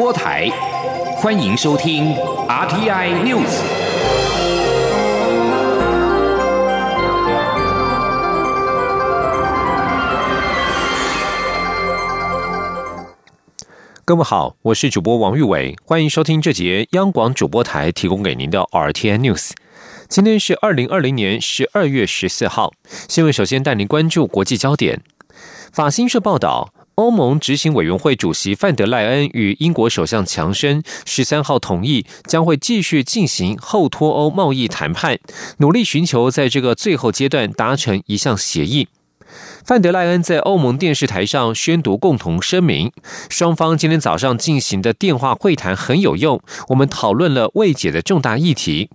播台，欢迎收听 RTI News。各位好，我是主播王玉伟，欢迎收听这节央广主播台提供给您的 RTI News。今天是二零二零年十二月十四号，新闻首先带您关注国际焦点。法新社报道。欧盟执行委员会主席范德赖恩与英国首相强生十三号同意，将会继续进行后脱欧贸易谈判，努力寻求在这个最后阶段达成一项协议。范德赖恩在欧盟电视台上宣读共同声明，双方今天早上进行的电话会谈很有用，我们讨论了未解的重大议题。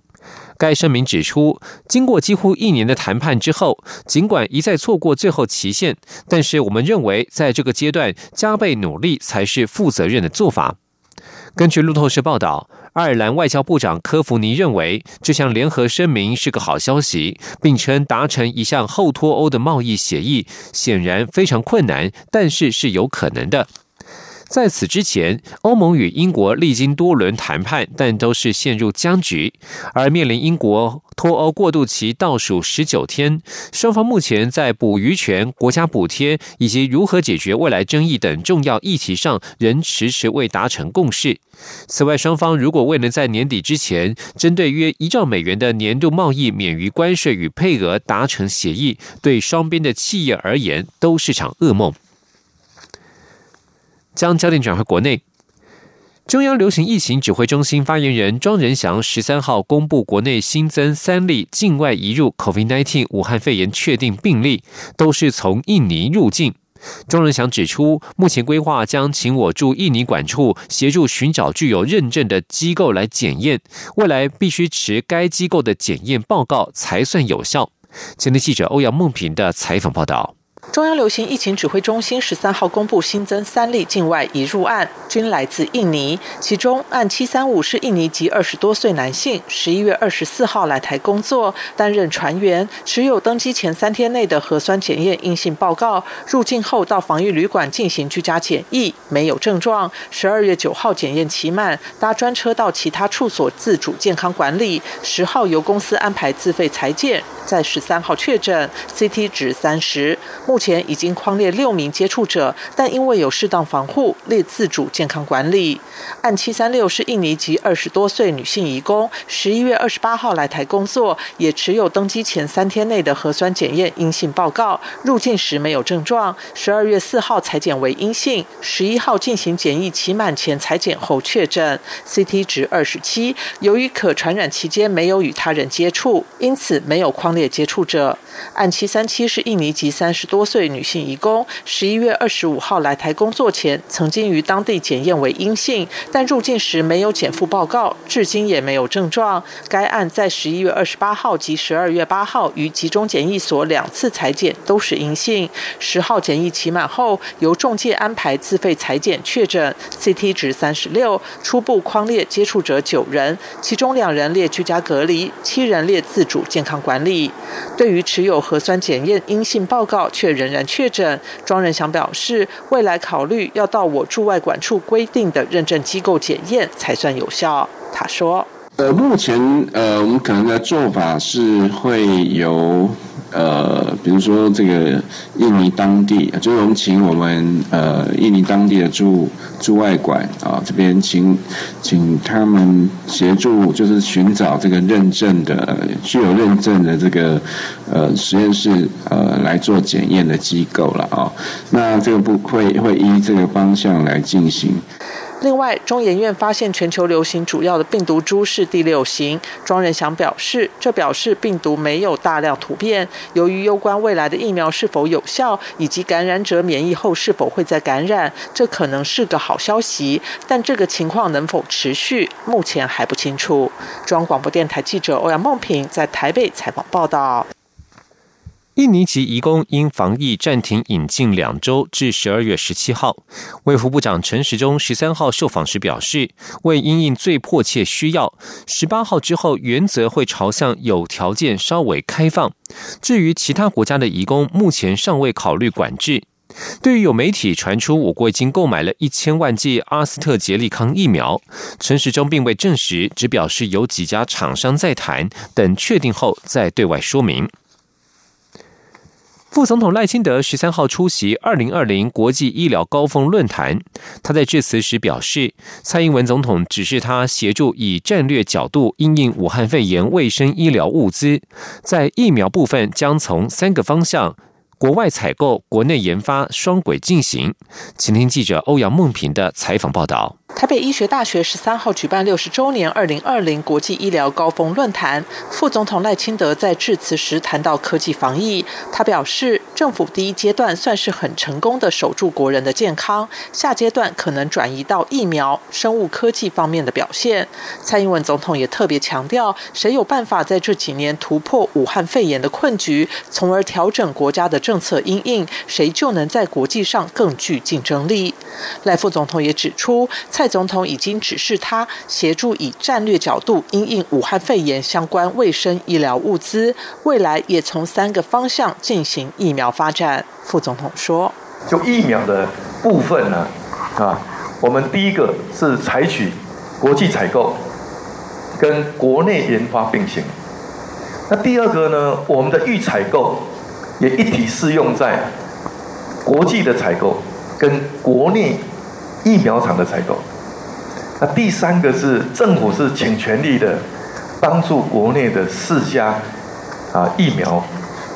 该声明指出，经过几乎一年的谈判之后，尽管一再错过最后期限，但是我们认为在这个阶段加倍努力才是负责任的做法。根据路透社报道，爱尔兰外交部长科弗尼认为这项联合声明是个好消息，并称达成一项后脱欧的贸易协议显然非常困难，但是是有可能的。在此之前，欧盟与英国历经多轮谈判，但都是陷入僵局。而面临英国脱欧过渡期倒数十九天，双方目前在捕鱼权、国家补贴以及如何解决未来争议等重要议题上，仍迟迟未达成共识。此外，双方如果未能在年底之前针对约一兆美元的年度贸易免于关税与配额达成协议，对双边的企业而言都是场噩梦。将焦点转回国内，中央流行疫情指挥中心发言人庄仁祥十三号公布，国内新增三例境外移入 COVID-19 武汉肺炎确定病例，都是从印尼入境。庄仁祥指出，目前规划将请我驻印尼管处协助寻找具有认证的机构来检验，未来必须持该机构的检验报告才算有效。前天记者欧阳梦平的采访报道。中央流行疫情指挥中心十三号公布新增三例境外移入案，均来自印尼。其中案七三五是印尼籍二十多岁男性，十一月二十四号来台工作，担任船员，持有登机前三天内的核酸检验阴性报告，入境后到防疫旅馆进行居家检疫，没有症状。十二月九号检验期满，搭专车到其他处所自主健康管理。十号由公司安排自费裁检，在十三号确诊，CT 值三十。目目前已经框列六名接触者，但因为有适当防护，列自主健康管理。案七三六是印尼籍二十多岁女性移工，十一月二十八号来台工作，也持有登机前三天内的核酸检验阴性报告，入境时没有症状。十二月四号裁检为阴性，十一号进行检疫期满前裁检后确诊，CT 值二十七。由于可传染期间没有与他人接触，因此没有框列接触者。案七三七是印尼籍三十多。岁女性移工，十一月二十五号来台工作前，曾经于当地检验为阴性，但入境时没有检附报告，至今也没有症状。该案在十一月二十八号及十二月八号于集中检疫所两次裁检都是阴性。十号检疫期满后，由中介安排自费裁检确诊，CT 值三十六，初步框列接触者九人，其中两人列居家隔离，七人列自主健康管理。对于持有核酸检验阴性报告却仍然确诊，庄仁祥表示，未来考虑要到我驻外管处规定的认证机构检验才算有效。他说：“呃，目前呃，我们可能的做法是会由。”呃，比如说这个印尼当地，就是我们请我们呃印尼当地的驻驻外馆啊这边请请他们协助，就是寻找这个认证的具有认证的这个呃实验室呃来做检验的机构了啊。那这个不会会依这个方向来进行。另外，中研院发现全球流行主要的病毒株是第六型。庄仁祥表示，这表示病毒没有大量突变。由于攸关未来的疫苗是否有效，以及感染者免疫后是否会再感染，这可能是个好消息。但这个情况能否持续，目前还不清楚。中央广播电台记者欧阳梦平在台北采访报道。印尼籍移工因防疫暂停引进两周，至十二月十七号。卫福部长陈时中十三号受访时表示，为因应最迫切需要，十八号之后原则会朝向有条件稍微开放。至于其他国家的移工，目前尚未考虑管制。对于有媒体传出我国已经购买了一千万剂阿斯特捷利康疫苗，陈时中并未证实，只表示有几家厂商在谈，等确定后再对外说明。副总统赖清德十三号出席二零二零国际医疗高峰论坛，他在致辞时表示，蔡英文总统指示他协助以战略角度应应武汉肺炎卫生医疗物资，在疫苗部分将从三个方向。国外采购、国内研发双轨进行。请听记者欧阳梦平的采访报道。台北医学大学十三号举办六十周年二零二零国际医疗高峰论坛，副总统赖清德在致辞时谈到科技防疫，他表示，政府第一阶段算是很成功的守住国人的健康，下阶段可能转移到疫苗、生物科技方面的表现。蔡英文总统也特别强调，谁有办法在这几年突破武汉肺炎的困局，从而调整国家的政策因应，谁就能在国际上更具竞争力。赖副总统也指出，蔡。总统已经指示他协助以战略角度因应武汉肺炎相关卫生医疗物资，未来也从三个方向进行疫苗发展。副总统说：“就疫苗的部分呢，啊，我们第一个是采取国际采购跟国内研发并行。那第二个呢，我们的预采购也一体适用在国际的采购跟国内疫苗厂的采购。”那第三个是政府是请全力的帮助国内的四家啊疫苗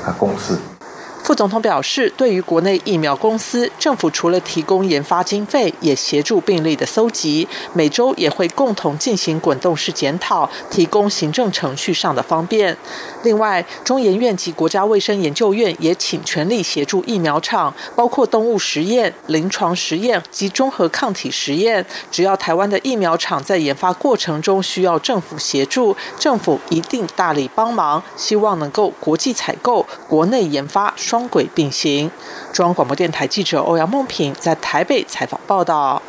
啊公司。副总统表示，对于国内疫苗公司，政府除了提供研发经费，也协助病例的搜集，每周也会共同进行滚动式检讨，提供行政程序上的方便。另外，中研院及国家卫生研究院也请全力协助疫苗厂，包括动物实验、临床实验及综合抗体实验。只要台湾的疫苗厂在研发过程中需要政府协助，政府一定大力帮忙。希望能够国际采购、国内研发双。双轨并行。中央广播电台记者欧阳梦平在台北采访报道。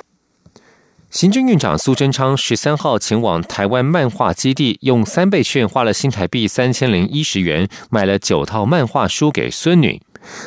行军院长苏贞昌十三号前往台湾漫画基地，用三倍券花了新台币三千零一十元，买了九套漫画书给孙女。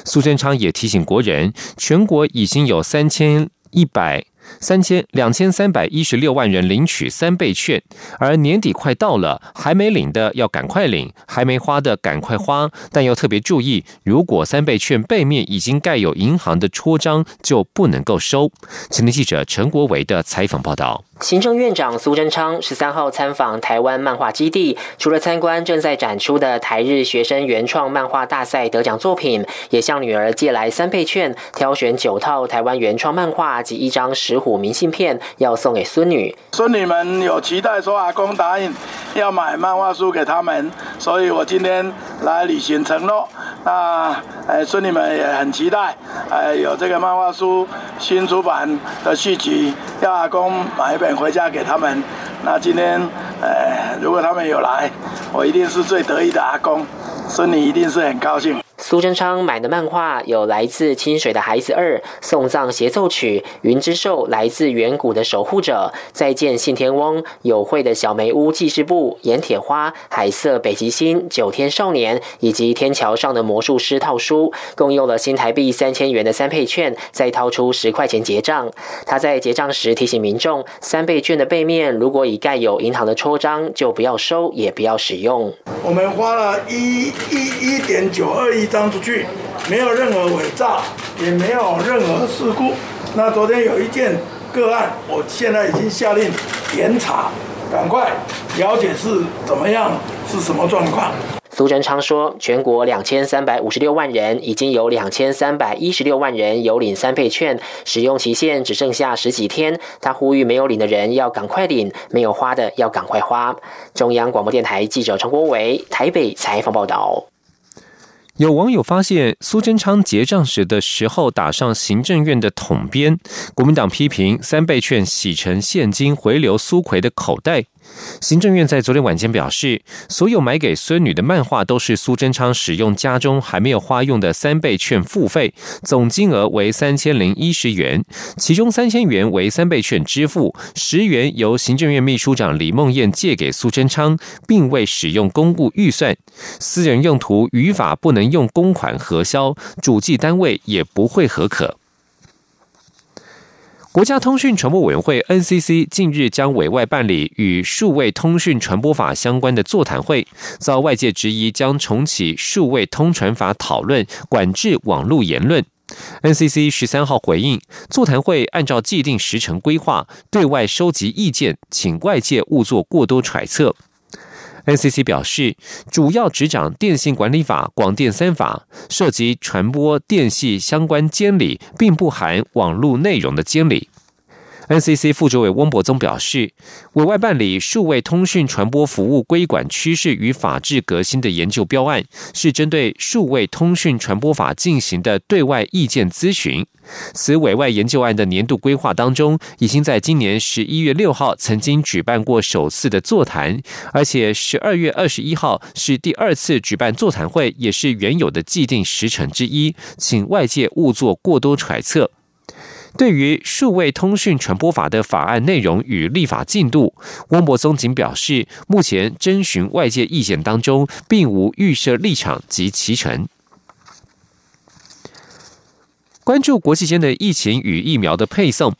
苏贞昌也提醒国人，全国已经有三千一百。三千两千三百一十六万人领取三倍券，而年底快到了，还没领的要赶快领，还没花的赶快花。但要特别注意，如果三倍券背面已经盖有银行的戳章，就不能够收。请听记者陈国伟的采访报道。行政院长苏贞昌十三号参访台湾漫画基地，除了参观正在展出的台日学生原创漫画大赛得奖作品，也向女儿借来三倍券，挑选九套台湾原创漫画及一张石虎明信片，要送给孙女。孙女们有期待，说阿公答应要买漫画书给他们，所以我今天来履行承诺。那呃，孙女们也很期待，呃，有这个漫画书新出版的续集，要阿公买一回家给他们。那今天，呃，如果他们有来，我一定是最得意的阿公，孙女一定是很高兴。苏贞昌买的漫画有《来自清水的孩子二》《送葬协奏曲》《云之兽》《来自远古的守护者》《再见信天翁》《有会的小梅屋记事簿》《盐铁花》《海色北极星》《九天少年》以及《天桥上的魔术师》套书，共用了新台币三千元的三倍券，再掏出十块钱结账。他在结账时提醒民众，三倍券的背面如果已盖有银行的戳章，就不要收，也不要使用。我们花了一一一点九二亿。一张出去，没有任何伪造，也没有任何事故。那昨天有一件个案，我现在已经下令严查，赶快了解是怎么样，是什么状况。苏贞昌说，全国两千三百五十六万人，已经有两千三百一十六万人有领三倍券，使用期限只剩下十几天。他呼吁没有领的人要赶快领，没有花的要赶快花。中央广播电台记者陈国伟台北采访报道。有网友发现苏贞昌结账时的时候打上行政院的统编，国民党批评三倍券洗成现金回流苏奎的口袋。行政院在昨天晚间表示，所有买给孙女的漫画都是苏贞昌使用家中还没有花用的三倍券付费，总金额为三千零一十元，其中三千元为三倍券支付，十元由行政院秘书长李梦燕借给苏贞昌，并未使用公务预算，私人用途语法不能用公款核销，主计单位也不会核可。国家通讯传播委员会 NCC 近日将委外办理与数位通讯传播法相关的座谈会，遭外界质疑将重启数位通传法讨论，管制网络言论。NCC 十三号回应，座谈会按照既定时程规划，对外收集意见，请外界勿做过多揣测。NCC 表示，主要执掌电信管理法、广电三法，涉及传播电信相关监理，并不含网络内容的监理。NCC 副主委翁博宗表示，委外办理数位通讯传播服务规管趋势与法制革新的研究标案，是针对数位通讯传播法进行的对外意见咨询。此委外研究案的年度规划当中，已经在今年十一月六号曾经举办过首次的座谈，而且十二月二十一号是第二次举办座谈会，也是原有的既定时程之一，请外界勿做过多揣测。对于数位通讯传播法的法案内容与立法进度，汪博松仅表示，目前征询外界意见当中，并无预设立场及其程。关注国际间的疫情与疫苗的配送，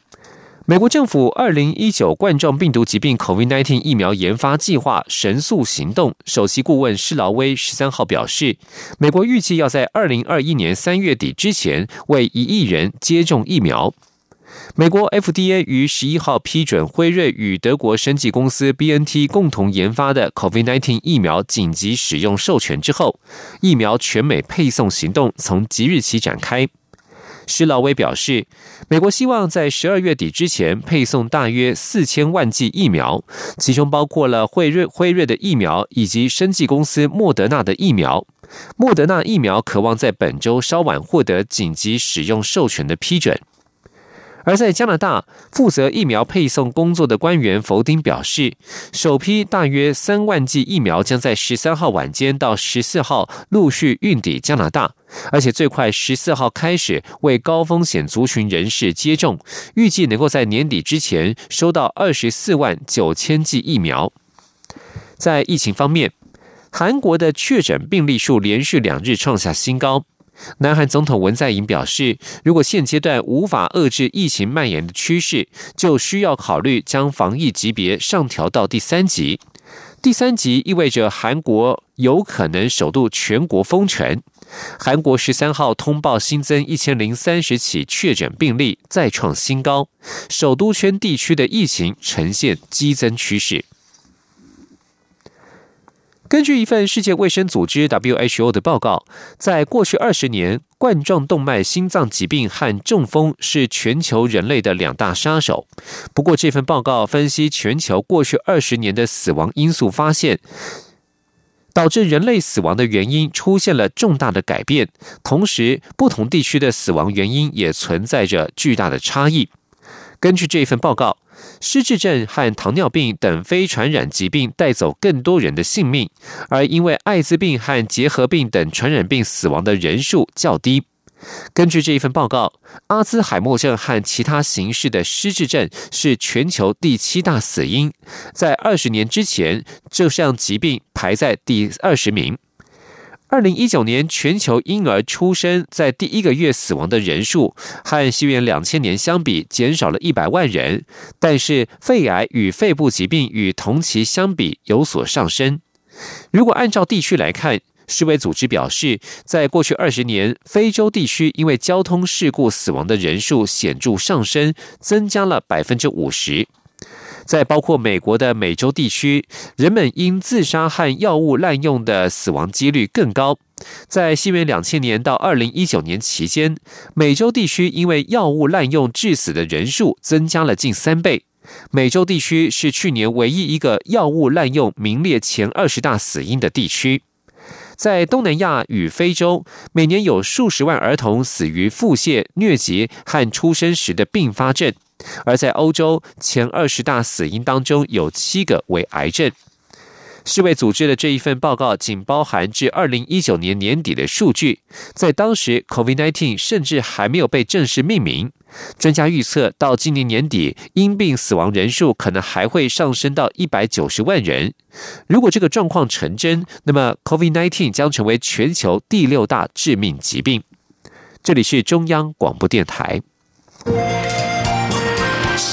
美国政府二零一九冠状病毒疾病 （COVID-19） 疫苗研发计划“神速行动”首席顾问施劳威十三号表示，美国预计要在二零二一年三月底之前为一亿人接种疫苗。美国 FDA 于十一号批准辉瑞与德国生技公司 BNT 共同研发的 COVID-19 疫苗紧急使用授权之后，疫苗全美配送行动从即日起展开。施劳威表示，美国希望在十二月底之前配送大约四千万剂疫苗，其中包括了辉瑞辉瑞的疫苗以及生技公司莫德纳的疫苗。莫德纳疫苗渴望在本周稍晚获得紧急使用授权的批准。而在加拿大，负责疫苗配送工作的官员弗丁表示，首批大约三万剂疫苗将在十三号晚间到十四号陆续运抵加拿大，而且最快十四号开始为高风险族群人士接种，预计能够在年底之前收到二十四万九千剂疫苗。在疫情方面，韩国的确诊病例数连续两日创下新高。南韩总统文在寅表示，如果现阶段无法遏制疫情蔓延的趋势，就需要考虑将防疫级别上调到第三级。第三级意味着韩国有可能首度全国封城。韩国十三号通报新增一千零三十起确诊病例，再创新高。首都圈地区的疫情呈现激增趋势。根据一份世界卫生组织 （WHO） 的报告，在过去二十年，冠状动脉心脏疾病和中风是全球人类的两大杀手。不过，这份报告分析全球过去二十年的死亡因素，发现导致人类死亡的原因出现了重大的改变，同时不同地区的死亡原因也存在着巨大的差异。根据这份报告。失智症和糖尿病等非传染疾病带走更多人的性命，而因为艾滋病和结核病等传染病死亡的人数较低。根据这一份报告，阿兹海默症和其他形式的失智症是全球第七大死因，在二十年之前，这项疾病排在第二十名。二零一九年，全球婴儿出生在第一个月死亡的人数和西元两千年相比减少了一百万人，但是肺癌与肺部疾病与同期相比有所上升。如果按照地区来看，世卫组织表示，在过去二十年，非洲地区因为交通事故死亡的人数显著上升，增加了百分之五十。在包括美国的美洲地区，人们因自杀和药物滥用的死亡几率更高。在西元两千年到二零一九年期间，美洲地区因为药物滥用致死的人数增加了近三倍。美洲地区是去年唯一一个药物滥用名列前二十大死因的地区。在东南亚与非洲，每年有数十万儿童死于腹泻、疟疾和出生时的并发症。而在欧洲前二十大死因当中，有七个为癌症。世卫组织的这一份报告仅包含至二零一九年年底的数据，在当时，COVID-19 甚至还没有被正式命名。专家预测，到今年年底，因病死亡人数可能还会上升到一百九十万人。如果这个状况成真，那么 COVID-19 将成为全球第六大致命疾病。这里是中央广播电台。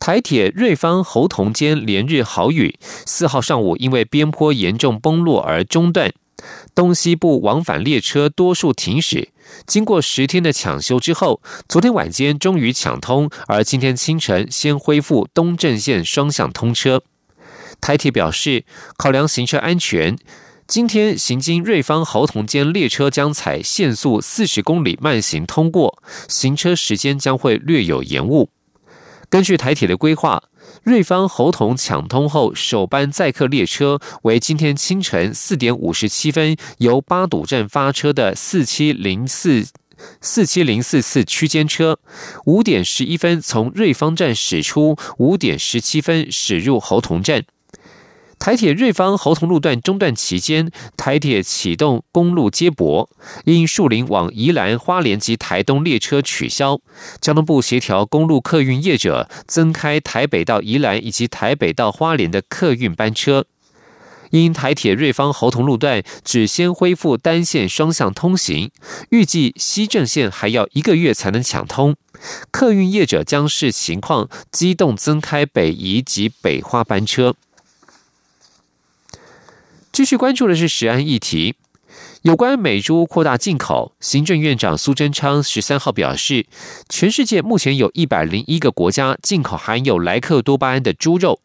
台铁瑞芳侯同间连日豪雨，四号上午因为边坡严重崩落而中断，东西部往返列车多数停驶。经过十天的抢修之后，昨天晚间终于抢通，而今天清晨先恢复东正线双向通车。台铁表示，考量行车安全，今天行经瑞芳侯同间列车将采限速四十公里慢行通过，行车时间将会略有延误。根据台铁的规划，瑞芳侯同抢通后，首班载客列车为今天清晨四点五十七分由八堵站发车的四七零四四七零四次区间车，五点十一分从瑞芳站驶出，五点十七分驶入侯同站。台铁瑞芳侯同路段中断期间，台铁启动公路接驳，因树林往宜兰花莲及台东列车取消，交通部协调公路客运业者增开台北到宜兰以及台北到花莲的客运班车。因台铁瑞芳侯同路段只先恢复单线双向通行，预计西正线还要一个月才能抢通，客运业者将视情况机动增开北宜及北花班车。继续关注的是食安议题，有关美猪扩大进口，行政院长苏贞昌十三号表示，全世界目前有一百零一个国家进口含有莱克多巴胺的猪肉，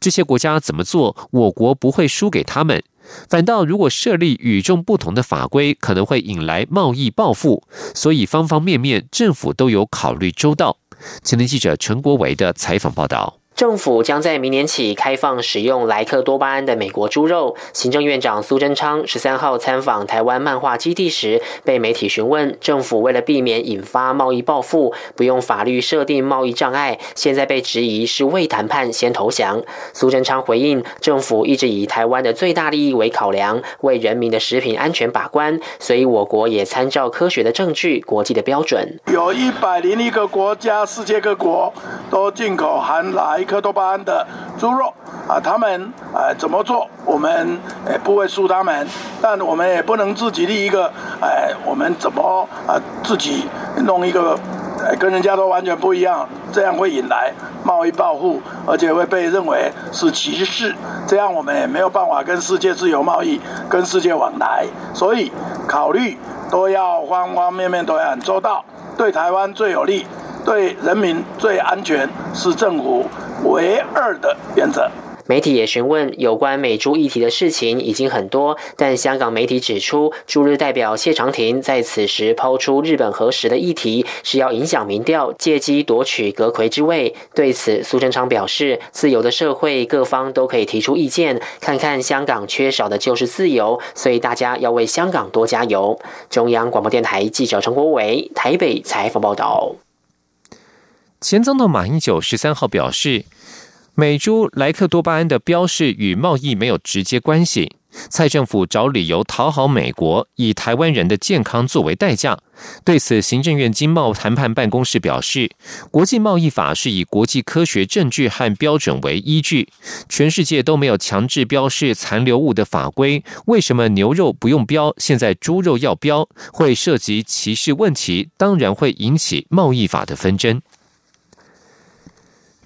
这些国家怎么做，我国不会输给他们，反倒如果设立与众不同的法规，可能会引来贸易报复，所以方方面面政府都有考虑周到。前天记者陈国维的采访报道。政府将在明年起开放使用莱克多巴胺的美国猪肉。行政院长苏贞昌十三号参访台湾漫画基地时，被媒体询问，政府为了避免引发贸易报复，不用法律设定贸易障碍，现在被质疑是未谈判先投降。苏贞昌回应，政府一直以台湾的最大利益为考量，为人民的食品安全把关，所以我国也参照科学的证据、国际的标准。有一百零一个国家，世界各国都进口含莱。克多巴胺的猪肉啊，他们呃怎么做，我们也不会输他们，但我们也不能自己立一个，哎，我们怎么啊自己弄一个，跟人家都完全不一样，这样会引来贸易报复，而且会被认为是歧视，这样我们也没有办法跟世界自由贸易，跟世界往来，所以考虑都要方方面面都要很周到，对台湾最有利，对人民最安全是政府。唯二的原则。媒体也询问有关美猪议题的事情已经很多，但香港媒体指出，驻日代表谢长廷在此时抛出日本核实的议题，是要影响民调，借机夺取阁魁之位。对此，苏贞昌表示，自由的社会各方都可以提出意见，看看香港缺少的就是自由，所以大家要为香港多加油。中央广播电台记者陈国伟台北采访报道。前总统马英九十三号表示，美猪莱克多巴胺的标示与贸易没有直接关系。蔡政府找理由讨好美国，以台湾人的健康作为代价。对此，行政院经贸谈判办公室表示，国际贸易法是以国际科学证据和标准为依据，全世界都没有强制标示残留物的法规。为什么牛肉不用标，现在猪肉要标，会涉及歧视问题，当然会引起贸易法的纷争。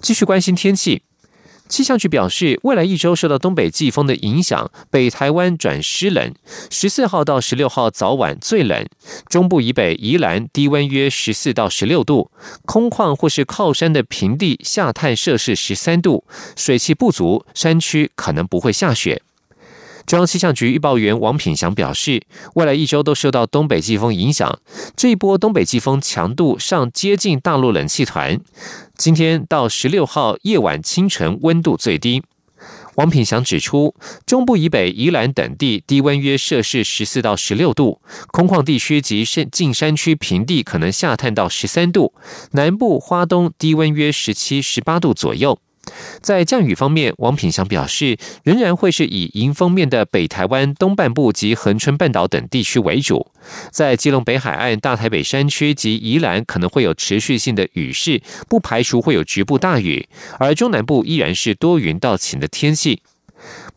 继续关心天气。气象局表示，未来一周受到东北季风的影响，北台湾转湿冷。十四号到十六号早晚最冷，中部以北宜兰低温约十四到十六度，空旷或是靠山的平地下探摄氏十三度，水汽不足，山区可能不会下雪。中央气象局预报员王品祥表示，未来一周都受到东北季风影响，这一波东北季风强度上接近大陆冷气团。今天到十六号夜晚清晨温度最低。王品祥指出，中部以北宜兰等地低温约摄氏十四到十六度，空旷地区及山近山区平地可能下探到十三度，南部花东低温约十七、十八度左右。在降雨方面，王品祥表示，仍然会是以迎风面的北台湾东半部及恒春半岛等地区为主。在基隆北海岸、大台北山区及宜兰可能会有持续性的雨势，不排除会有局部大雨。而中南部依然是多云到晴的天气。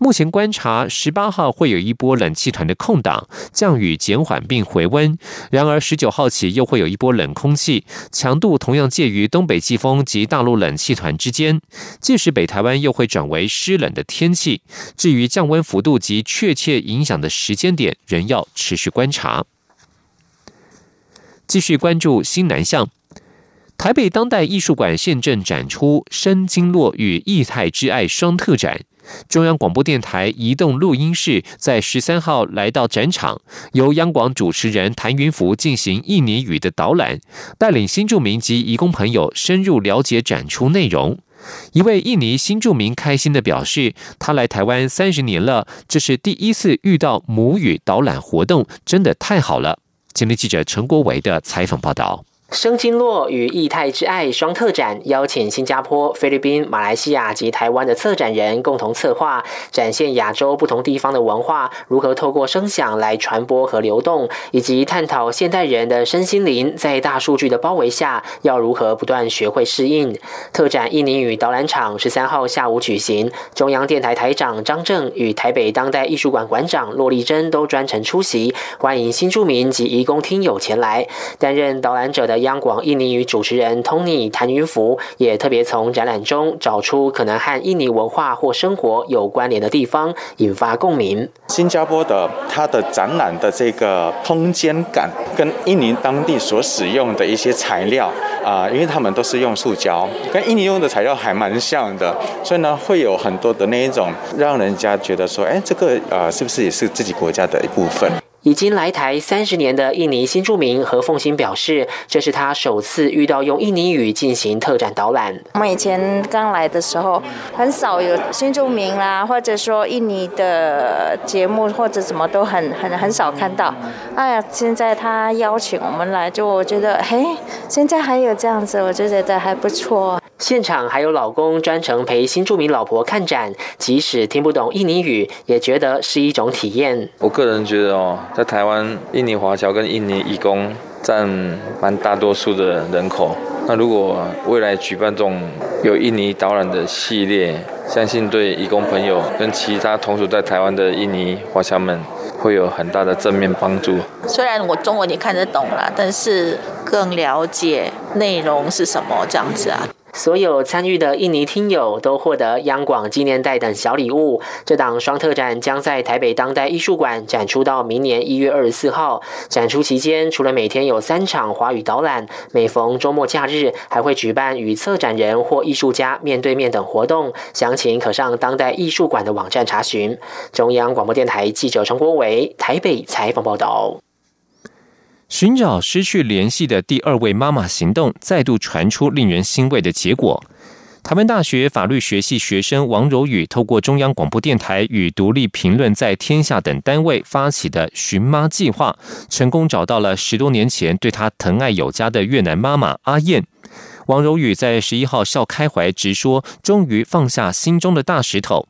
目前观察，十八号会有一波冷气团的空档，降雨减缓并回温。然而十九号起又会有一波冷空气，强度同样介于东北季风及大陆冷气团之间。届时北台湾又会转为湿冷的天气。至于降温幅度及确切影响的时间点，仍要持续观察。继续关注新南向，台北当代艺术馆现正展出《深经络与异态之爱》双特展。中央广播电台移动录音室在十三号来到展场，由央广主持人谭云福进行印尼语的导览，带领新住民及移工朋友深入了解展出内容。一位印尼新住民开心的表示，他来台湾三十年了，这是第一次遇到母语导览活动，真的太好了。今天记者陈国维的采访报道。生经络与异态之爱双特展，邀请新加坡、菲律宾、马来西亚及台湾的策展人共同策划，展现亚洲不同地方的文化如何透过声响来传播和流动，以及探讨现代人的身心灵在大数据的包围下要如何不断学会适应。特展印尼语导览场十三号下午举行，中央电台台长张正与台北当代艺术馆馆长骆丽珍都专程出席，欢迎新住民及移工听友前来担任导览者的。央广印尼语主持人 Tony 谭云福也特别从展览中找出可能和印尼文化或生活有关联的地方，引发共鸣。新加坡的它的展览的这个空间感，跟印尼当地所使用的一些材料啊，因为他们都是用塑胶，跟印尼用的材料还蛮像的，所以呢，会有很多的那一种让人家觉得说，哎，这个呃，是不是也是自己国家的一部分？已经来台三十年的印尼新住民何凤新表示，这是他首次遇到用印尼语进行特展导览。我们以前刚来的时候，很少有新住民啦，或者说印尼的节目或者什么都很很很少看到。哎呀，现在他邀请我们来，就我觉得，嘿，现在还有这样子，我就觉得还不错。现场还有老公专程陪新住民老婆看展，即使听不懂印尼语，也觉得是一种体验。我个人觉得哦，在台湾，印尼华侨跟印尼义工占蛮大多数的人口。那如果未来举办这种有印尼导览的系列，相信对义工朋友跟其他同属在台湾的印尼华侨们会有很大的正面帮助。虽然我中文也看得懂了，但是更了解内容是什么这样子啊。所有参与的印尼听友都获得央广纪念袋等小礼物。这档双特展将在台北当代艺术馆展出到明年一月二十四号。展出期间，除了每天有三场华语导览，每逢周末假日还会举办与策展人或艺术家面对面等活动。详情可上当代艺术馆的网站查询。中央广播电台记者陈国伟台北采访报道。寻找失去联系的第二位妈妈行动再度传出令人欣慰的结果。台湾大学法律学系学生王柔宇透过中央广播电台与独立评论在天下等单位发起的寻妈计划，成功找到了十多年前对他疼爱有加的越南妈妈阿燕。王柔宇在十一号笑开怀直说，终于放下心中的大石头。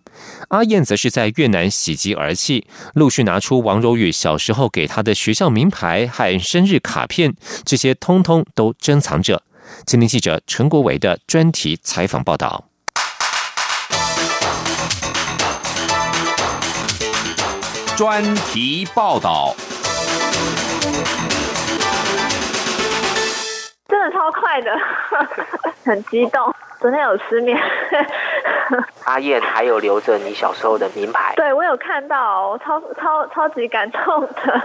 阿燕则是在越南喜极而泣，陆续拿出王柔宇小时候给他的学校名牌和生日卡片，这些通通都珍藏着。今天记者陈国伟的专题采访报道。专题报道。真的超快的，很激动。昨天有失眠，阿燕还有留着你小时候的名牌。对，我有看到，我超超超级感动的。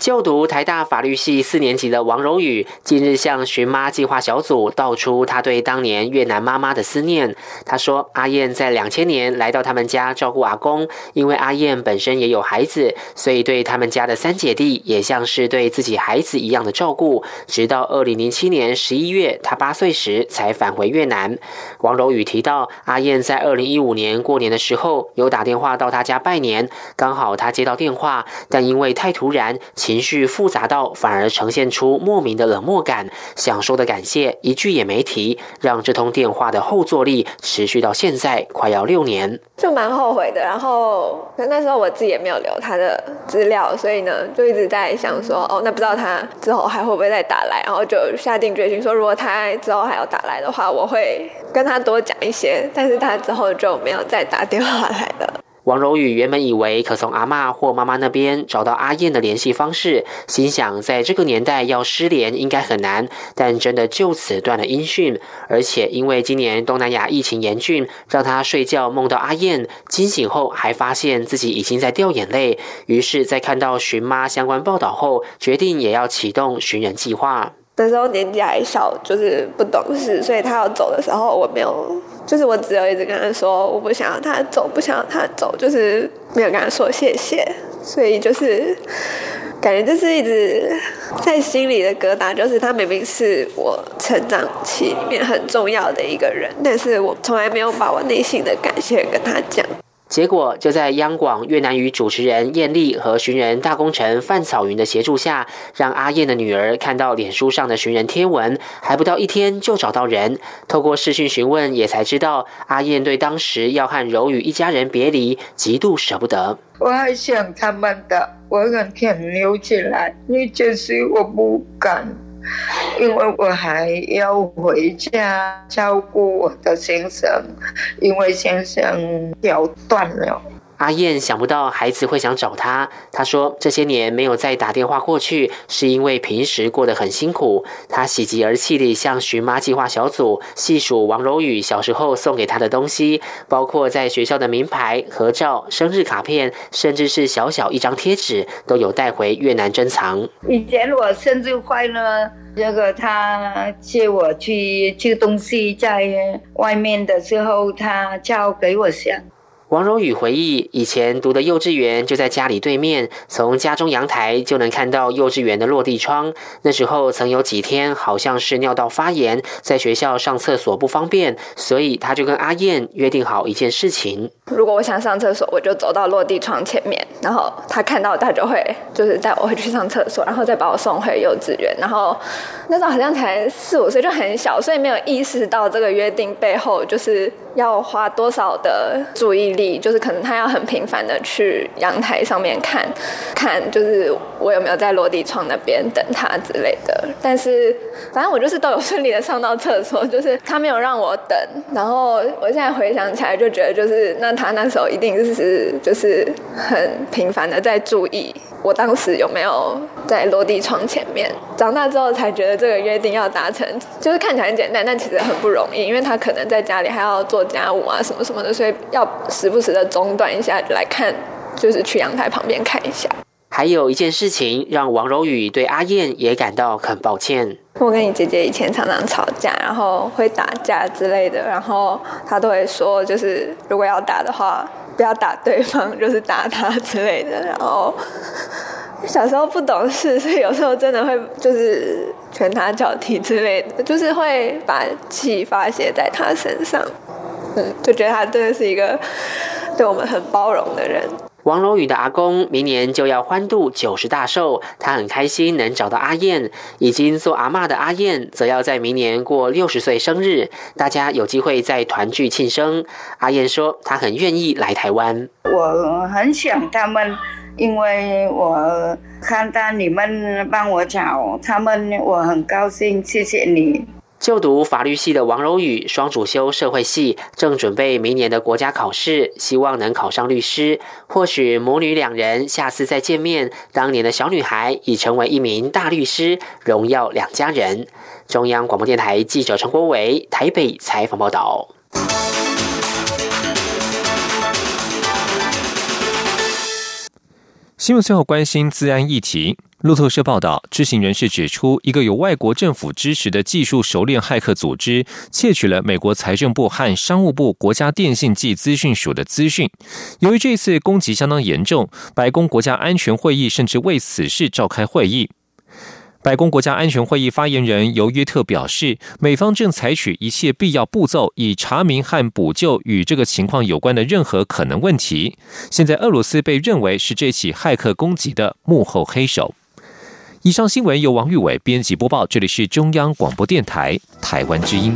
就读台大法律系四年级的王柔宇，近日向寻妈计划小组道出他对当年越南妈妈的思念。他说，阿燕在两千年来到他们家照顾阿公，因为阿燕本身也有孩子，所以对他们家的三姐弟也像是对自己孩子一样的照顾。直到二零零七年十一月，他八岁时才返回越南。王柔宇提到，阿燕在二零一五年过年的时候有打电话到他家拜年，刚好他接到电话，但因为太突然。情绪复杂到反而呈现出莫名的冷漠感，想说的感谢一句也没提，让这通电话的后坐力持续到现在快要六年，就蛮后悔的。然后那时候我自己也没有留他的资料，所以呢就一直在想说，哦，那不知道他之后还会不会再打来，然后就下定决心说，如果他之后还要打来的话，我会跟他多讲一些。但是他之后就没有再打电话来了。王柔宇原本以为可从阿妈或妈妈那边找到阿燕的联系方式，心想在这个年代要失联应该很难，但真的就此断了音讯。而且因为今年东南亚疫情严峻，让他睡觉梦到阿燕，惊醒后还发现自己已经在掉眼泪。于是，在看到寻妈相关报道后，决定也要启动寻人计划。那时候年纪还小，就是不懂事，所以他要走的时候，我没有。就是我只有一直跟他说，我不想要他走，不想要他走，就是没有跟他说谢谢，所以就是感觉就是一直在心里的疙瘩，就是他明明是我成长期里面很重要的一个人，但是我从来没有把我内心的感谢跟他讲。结果就在央广越南语主持人燕丽和寻人大功臣范草云的协助下，让阿燕的女儿看到脸书上的寻人贴文，还不到一天就找到人。透过视讯询问，也才知道阿燕对当时要和柔宇一家人别离，极度舍不得。我还想他们的，我很想留起来，你就是我不敢。因为我还要回家照顾我的先生，因为先生脚断了。阿燕想不到孩子会想找他。他说：“这些年没有再打电话过去，是因为平时过得很辛苦。”他喜极而泣地向寻妈计划小组细数王柔宇小时候送给他的东西，包括在学校的名牌、合照、生日卡片，甚至是小小一张贴纸，都有带回越南珍藏。以前我生日快乐，这个他借我去吃东西，在外面的时候，他叫给我想。王柔宇回忆，以前读的幼稚园就在家里对面，从家中阳台就能看到幼稚园的落地窗。那时候曾有几天，好像是尿道发炎，在学校上厕所不方便，所以他就跟阿燕约定好一件事情：如果我想上厕所，我就走到落地窗前面，然后他看到他就会就是带我回去上厕所，然后再把我送回幼稚园。然后那时候好像才四五岁，就很小，所以没有意识到这个约定背后就是要花多少的注意力。就是可能他要很频繁的去阳台上面看，看就是我有没有在落地窗那边等他之类的。但是反正我就是都有顺利的上到厕所，就是他没有让我等。然后我现在回想起来就觉得，就是那他那时候一定是就是很频繁的在注意。我当时有没有在落地窗前面？长大之后才觉得这个约定要达成，就是看起来很简单，但其实很不容易，因为他可能在家里还要做家务啊什么什么的，所以要时不时的中断一下来看，就是去阳台旁边看一下。还有一件事情让王柔宇对阿燕也感到很抱歉。我跟你姐姐以前常常吵架，然后会打架之类的，然后她都会说，就是如果要打的话。不要打对方，就是打他之类的。然后 小时候不懂事，所以有时候真的会就是拳打脚踢之类的，就是会把气发泄在他身上。嗯，就觉得他真的是一个对我们很包容的人。王柔宇的阿公明年就要欢度九十大寿，他很开心能找到阿燕。已经做阿妈的阿燕，则要在明年过六十岁生日，大家有机会再团聚庆生。阿燕说，她很愿意来台湾。我很想他们，因为我看到你们帮我找他们，我很高兴。谢谢你。就读法律系的王柔宇，双主修社会系，正准备明年的国家考试，希望能考上律师。或许母女两人下次再见面，当年的小女孩已成为一名大律师，荣耀两家人。中央广播电台记者陈国伟台北采访报道。新闻最后关心治安议题。路透社报道，知情人士指出，一个由外国政府支持的技术熟练骇客组织窃取了美国财政部和商务部国家电信及资讯署的资讯。由于这次攻击相当严重，白宫国家安全会议甚至为此事召开会议。白宫国家安全会议发言人尤约特表示，美方正采取一切必要步骤，以查明和补救与这个情况有关的任何可能问题。现在，俄罗斯被认为是这起骇客攻击的幕后黑手。以上新闻由王玉伟编辑播报，这里是中央广播电台台湾之音。